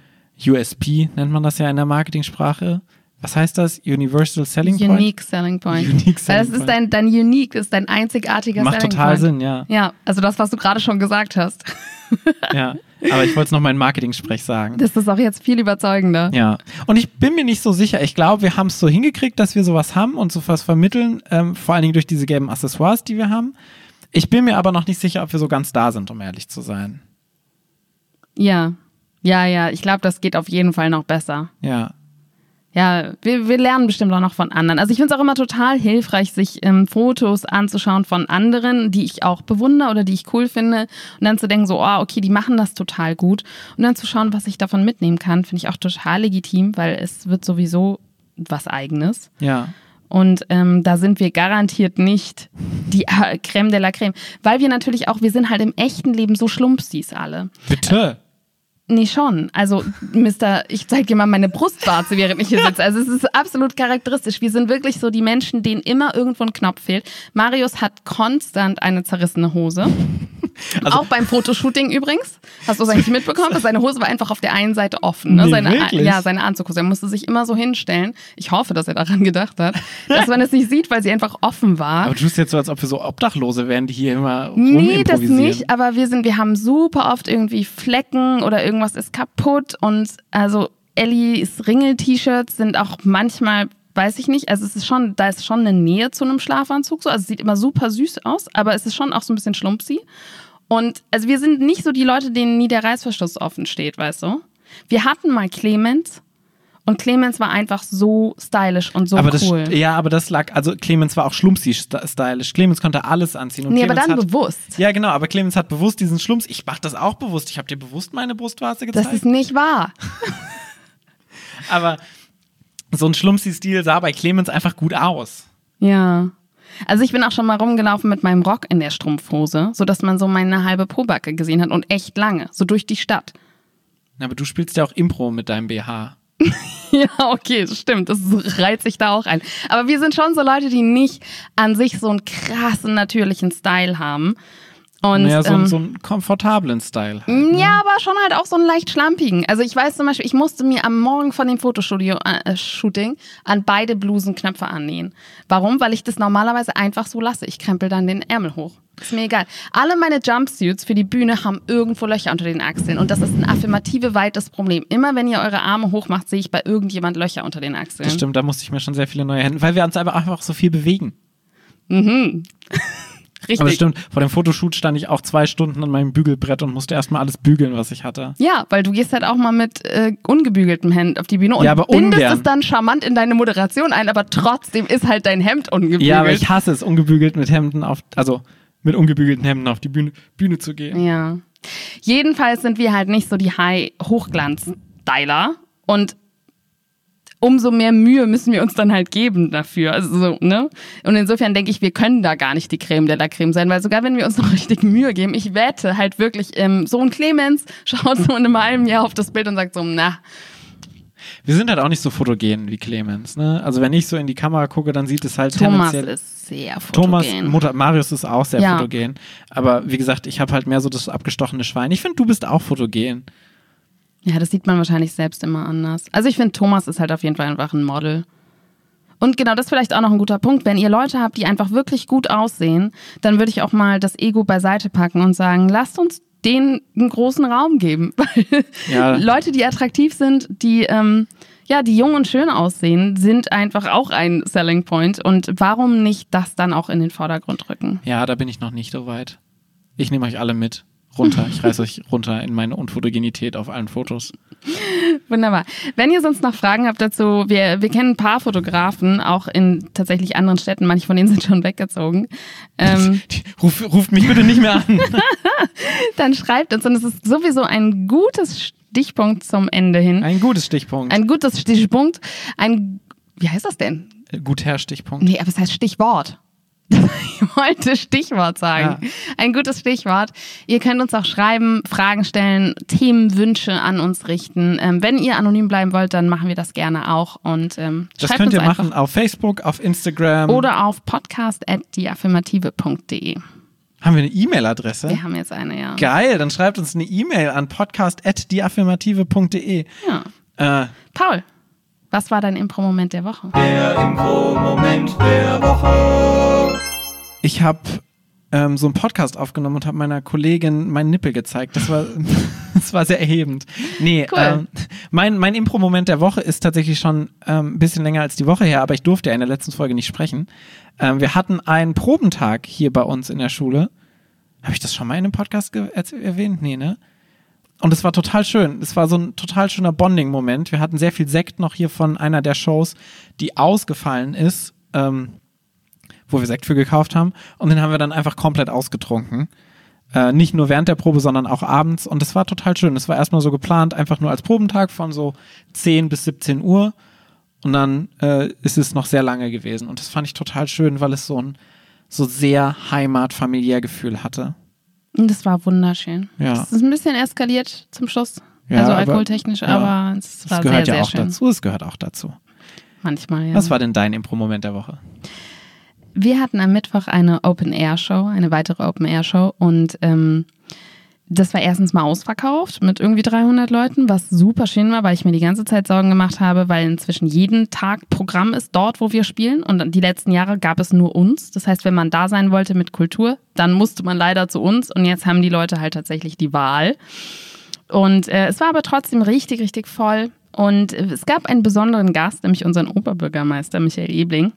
Speaker 1: USP, nennt man das ja in der Marketingsprache, was heißt das? Universal Selling Point?
Speaker 2: Unique Selling Point.
Speaker 1: Unique Selling
Speaker 2: das ist dein, dein Unique, ist dein einzigartiger
Speaker 1: Macht
Speaker 2: Selling
Speaker 1: total
Speaker 2: Point.
Speaker 1: Sinn, ja.
Speaker 2: Ja, also das, was du gerade schon gesagt hast. (laughs)
Speaker 1: ja. Aber ich wollte es noch mal in Marketing-Sprech sagen.
Speaker 2: Das ist auch jetzt viel überzeugender.
Speaker 1: Ja, und ich bin mir nicht so sicher. Ich glaube, wir haben es so hingekriegt, dass wir sowas haben und sowas vermitteln, ähm, vor allen Dingen durch diese gelben Accessoires, die wir haben. Ich bin mir aber noch nicht sicher, ob wir so ganz da sind, um ehrlich zu sein.
Speaker 2: Ja, ja, ja. Ich glaube, das geht auf jeden Fall noch besser.
Speaker 1: Ja,
Speaker 2: Ja, wir, wir lernen bestimmt auch noch von anderen. Also ich finde es auch immer total hilfreich, sich ähm, Fotos anzuschauen von anderen, die ich auch bewundere oder die ich cool finde. Und dann zu denken, so, oh, okay, die machen das total gut. Und dann zu schauen, was ich davon mitnehmen kann, finde ich auch total legitim, weil es wird sowieso was eigenes.
Speaker 1: ja,
Speaker 2: Und ähm, da sind wir garantiert nicht die äh, Creme de la Creme. Weil wir natürlich auch, wir sind halt im echten Leben so Schlumpsis alle.
Speaker 1: bitte.
Speaker 2: Nee, schon. Also, Mister, ich zeig dir mal meine Brustwarze, während ich hier sitze. Also, es ist absolut charakteristisch. Wir sind wirklich so die Menschen, denen immer irgendwo ein Knopf fehlt. Marius hat konstant eine zerrissene Hose.
Speaker 1: Also
Speaker 2: auch beim Fotoshooting übrigens. Hast du es eigentlich mitbekommen? (laughs) Seine Hose war einfach auf der einen Seite offen. Ne?
Speaker 1: Nee,
Speaker 2: seine,
Speaker 1: wirklich?
Speaker 2: ja, seine Anzughose. Er musste sich immer so hinstellen. Ich hoffe, dass er daran gedacht hat, dass man es nicht sieht, weil sie einfach offen war.
Speaker 1: Aber du tust jetzt so, als ob wir so Obdachlose wären, die hier immer
Speaker 2: Nee, das nicht, aber wir sind, wir haben super oft irgendwie Flecken oder irgendwas ist kaputt und also Ellies Ringel-T-Shirts sind auch manchmal, weiß ich nicht, also es ist schon, da ist schon eine Nähe zu einem Schlafanzug so, also es sieht immer super süß aus, aber es ist schon auch so ein bisschen schlumpsi. Und also wir sind nicht so die Leute, denen nie der Reißverschluss offen steht, weißt du? Wir hatten mal Clemens Und Clemens war einfach so stylisch und so
Speaker 1: aber das,
Speaker 2: cool.
Speaker 1: ja, aber das lag, also Clemens war auch schlumpsi-stylisch. Clemens konnte alles anziehen. Und
Speaker 2: nee, aber
Speaker 1: Clemens
Speaker 2: dann
Speaker 1: hat,
Speaker 2: bewusst.
Speaker 1: Ja, genau, aber Clemens hat bewusst diesen Schlumps. Ich mach das auch bewusst. Ich habe dir bewusst meine Brustwarze gezeigt.
Speaker 2: Das ist nicht wahr. (laughs)
Speaker 1: aber so ein Schlumpsi-Stil sah bei Clemens einfach gut aus.
Speaker 2: Ja. Also ich bin auch schon mal rumgelaufen mit meinem Rock in der Strumpfhose, sodass man so meine halbe Pobacke gesehen hat und echt lange, so durch die Stadt.
Speaker 1: Aber du spielst ja auch Impro mit deinem BH. (laughs)
Speaker 2: Ja, okay, das stimmt. Das reiht sich da auch ein. Aber wir sind schon so Leute, die nicht an sich so einen krassen, natürlichen Style haben. Und,
Speaker 1: naja, so,
Speaker 2: ähm,
Speaker 1: so einen komfortablen Style. Halt, ne?
Speaker 2: ja, aber schon halt auch so einen leicht schlampigen. Also ich weiß zum Beispiel, ich musste mir am Morgen von dem Fotostudio äh, Shooting an beide Blusen Knöpfe annähen. Warum? Weil ich das normalerweise einfach so lasse. Ich krempel dann den Ärmel hoch. Ist mir egal. Alle meine Jumpsuits für die Bühne haben irgendwo Löcher unter den Achseln und das ist ein affirmative weites Problem. Immer wenn ihr eure Arme hochmacht, sehe ich bei irgendjemand Löcher unter den Achseln.
Speaker 1: Das stimmt, da musste ich mir schon sehr viele neue Hände, weil wir uns einfach so viel bewegen.
Speaker 2: Richtig.
Speaker 1: Aber stimmt, vor dem Fotoshoot stand ich auch zwei Stunden an meinem Bügelbrett und musste erstmal alles bügeln, was ich hatte.
Speaker 2: Ja, weil du gehst halt auch mal mit äh, ungebügeltem Hemd auf die Bühne und
Speaker 1: Ja, aber
Speaker 2: bindest
Speaker 1: ungern.
Speaker 2: es dann charmant in deine Moderation ein, aber trotzdem ist halt dein Hemd ungebügelt.
Speaker 1: Ja, aber ich hasse es, ungebügelt mit Hemden auf, also mit ungebügelten Hemden auf die Bühne, Bühne zu gehen.
Speaker 2: Ja. Jedenfalls sind wir halt nicht so die High-Hochglanz-Styler und umso mehr Mühe müssen wir uns dann halt geben dafür. Also so, ne? Und insofern denke ich, wir können da gar nicht die Creme de la Creme sein, weil sogar wenn wir uns noch (laughs) richtig Mühe geben, ich wette halt wirklich, ähm, so ein Clemens schaut so in einem halben Jahr auf das Bild und sagt so, na,
Speaker 1: Wir sind halt auch nicht so fotogen wie Clemens, ne? Also wenn ich so in die Kamera gucke, dann sieht es halt
Speaker 2: Thomas
Speaker 1: tendenziell
Speaker 2: ist sehr fotogen.
Speaker 1: Thomas, Mutter, Marius ist auch sehr
Speaker 2: Ja.
Speaker 1: fotogen. Aber wie gesagt, ich habe halt mehr so das abgestochene Schwein. Ich finde, du bist auch fotogen.
Speaker 2: Ja, das sieht man wahrscheinlich selbst immer anders. Also ich finde, Thomas ist halt auf jeden Fall einfach ein Model. Und genau, das ist vielleicht auch noch ein guter Punkt. Wenn ihr Leute habt, die einfach wirklich gut aussehen, dann würde ich auch mal das Ego beiseite packen und sagen, lasst uns denen einen großen Raum geben. (laughs) Weil
Speaker 1: Ja.
Speaker 2: Leute, die attraktiv sind, die, ähm, ja, die jung und schön aussehen, sind einfach auch ein Selling Point. Und warum nicht das dann auch in den Vordergrund rücken?
Speaker 1: Ja, da bin ich noch nicht so weit. Ich nehme euch alle mit. Runter. Ich (laughs) reiß euch runter in meine Unfotogenität auf allen Fotos.
Speaker 2: Wunderbar. Wenn ihr sonst noch Fragen habt dazu, wir, wir kennen ein paar Fotografen, auch in tatsächlich anderen Städten, manche von denen sind schon weggezogen. Ähm, (laughs)
Speaker 1: Ruf, ruft mich bitte nicht mehr an. (laughs)
Speaker 2: dann schreibt uns und es ist sowieso ein gutes Stichpunkt zum Ende hin.
Speaker 1: Ein gutes Stichpunkt.
Speaker 2: Ein gutes Stichpunkt. Ein, wie heißt das denn?
Speaker 1: Guter Stichpunkt.
Speaker 2: Nee, aber es heißt Stichwort. Ich wollte Stichwort sagen.
Speaker 1: Ja.
Speaker 2: Ein gutes Stichwort. Ihr könnt uns auch schreiben, Fragen stellen, Themenwünsche an uns richten. Ähm, wenn ihr anonym bleiben wollt, dann machen wir das gerne auch. Und ähm,
Speaker 1: Das könnt ihr machen auf Facebook, auf Instagram.
Speaker 2: Oder auf podcast.deaffirmative.de.
Speaker 1: Haben wir eine E-Mail-Adresse?
Speaker 2: Wir haben jetzt eine, ja.
Speaker 1: Geil, dann schreibt uns eine E-Mail an podcast.deaffirmative.de.
Speaker 2: ja.
Speaker 1: Äh,
Speaker 2: Paul, was war dein Impro-Moment der Woche?
Speaker 3: Der Impro-Moment der Woche.
Speaker 1: ich habe ähm, so einen Podcast aufgenommen und habe meiner Kollegin meinen Nippel gezeigt. Das war, (laughs) das war sehr erhebend. Nee,
Speaker 2: Cool.
Speaker 1: ähm, mein, mein Impro-Moment der Woche ist tatsächlich schon ähm, ein bisschen länger als die Woche her, aber ich durfte ja in der letzten Folge nicht sprechen. Ähm, wir hatten einen Probentag hier bei uns in der Schule. Habe ich das schon mal in einem Podcast erwähnt? Nee, ne? Und es war total schön. Es war so ein total schöner Bonding-Moment. Wir hatten sehr viel Sekt noch hier von einer der Shows, die ausgefallen ist, ähm, wo wir Sekt für gekauft haben. Und den haben wir dann einfach komplett ausgetrunken. Äh, nicht nur während der Probe, sondern auch abends. Und es war total schön. Es war erstmal so geplant, einfach nur als Probentag von so 10 bis 17 Uhr. Und dann äh, ist es noch sehr lange gewesen. Und das fand ich total schön, weil es so ein so sehr heimatfamiliär Gefühl hatte.
Speaker 2: Das war wunderschön.
Speaker 1: Ja.
Speaker 2: Es ist ein bisschen eskaliert zum Schluss.
Speaker 1: Ja,
Speaker 2: also
Speaker 1: aber-
Speaker 2: alkoholtechnisch,
Speaker 1: ja.
Speaker 2: aber es war
Speaker 1: gehört
Speaker 2: sehr,
Speaker 1: ja
Speaker 2: sehr
Speaker 1: auch
Speaker 2: schön.
Speaker 1: dazu. Es gehört auch dazu.
Speaker 2: Manchmal, ja.
Speaker 1: Was war denn dein Impro-Moment der Woche?
Speaker 2: Wir hatten am Mittwoch eine Open-Air-Show, eine weitere Open-Air-Show und ähm, das war erstens mal ausverkauft mit irgendwie 300 Leuten, was super schön war, weil ich mir die ganze Zeit Sorgen gemacht habe, weil inzwischen jeden Tag Programm ist dort, wo wir spielen und die letzten Jahre gab es nur uns. Das heißt, wenn man da sein wollte mit Kultur, dann musste man leider zu uns und jetzt haben die Leute halt tatsächlich die Wahl. Und äh, es war aber trotzdem richtig, richtig voll. Und äh, es gab einen besonderen Gast, nämlich unseren Oberbürgermeister Michael Ebling.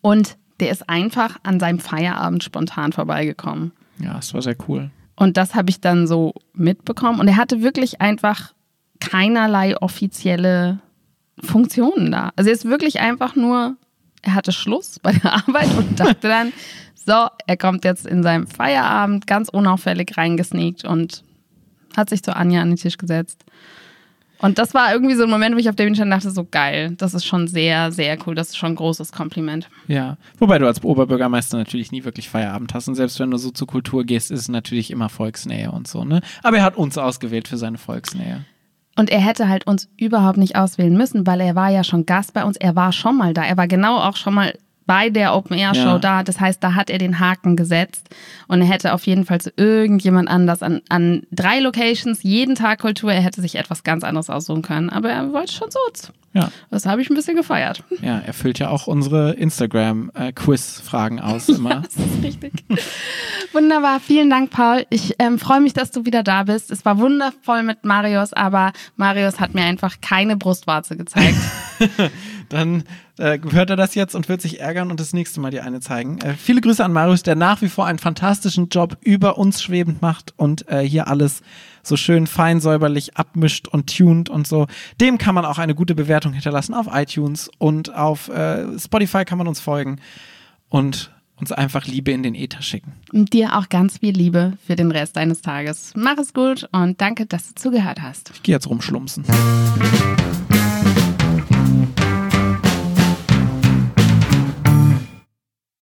Speaker 2: Und der ist einfach an seinem Feierabend spontan vorbeigekommen.
Speaker 1: Ja, es war sehr cool.
Speaker 2: Und das habe ich dann so mitbekommen. Und er hatte wirklich einfach keinerlei offizielle Funktionen da. Also er ist wirklich einfach nur, er hatte Schluss (laughs) bei der Arbeit und dachte dann, so, er kommt jetzt in seinem Feierabend ganz unauffällig reingesneakt und hat sich zu Anja an den Tisch gesetzt. Und das war irgendwie so ein Moment, wo ich auf der Bühne dachte, so geil, das ist schon sehr, sehr cool, das ist schon ein großes Kompliment.
Speaker 1: Ja, wobei du als Oberbürgermeister natürlich nie wirklich Feierabend hast und selbst wenn du so zur Kultur gehst, ist es natürlich immer Volksnähe und so, ne? Aber er hat uns ausgewählt für seine Volksnähe.
Speaker 2: Und er hätte halt uns überhaupt nicht auswählen müssen, weil er war ja schon Gast bei uns. Er war schon mal da. Er war genau auch schon mal bei der Open Air Show
Speaker 1: Ja.
Speaker 2: da. Das heißt, da hat er den Haken gesetzt und er hätte auf jeden Fall zu irgendjemand anders an, an drei Locations jeden Tag Kultur. Er hätte sich etwas ganz anderes aussuchen können, aber er wollte schon so.
Speaker 1: Ja,
Speaker 2: Das habe ich ein bisschen gefeiert.
Speaker 1: ja, er füllt ja auch unsere Instagram-Quiz-Fragen aus (laughs) immer.
Speaker 2: Das ist richtig. Wunderbar, vielen Dank, Paul. Ich ähm, freue mich, dass du wieder da bist. Es war wundervoll mit Marius, aber Marius hat mir einfach keine Brustwarze gezeigt. (laughs)
Speaker 1: Dann äh, hört er das jetzt und wird sich ärgern und das nächste Mal dir eine zeigen. Äh, viele Grüße an Marius, der nach wie vor einen fantastischen Job über uns schwebend macht und äh, hier alles so schön fein säuberlich abmischt und tuned und so. Dem kann man auch eine gute Bewertung hinterlassen auf iTunes und auf äh, Spotify kann man uns folgen und uns einfach Liebe in den Äther schicken.
Speaker 2: Und dir auch ganz viel Liebe für den Rest deines Tages. Mach es gut und danke, dass du zugehört hast.
Speaker 1: Ich gehe jetzt rumschlumpsen.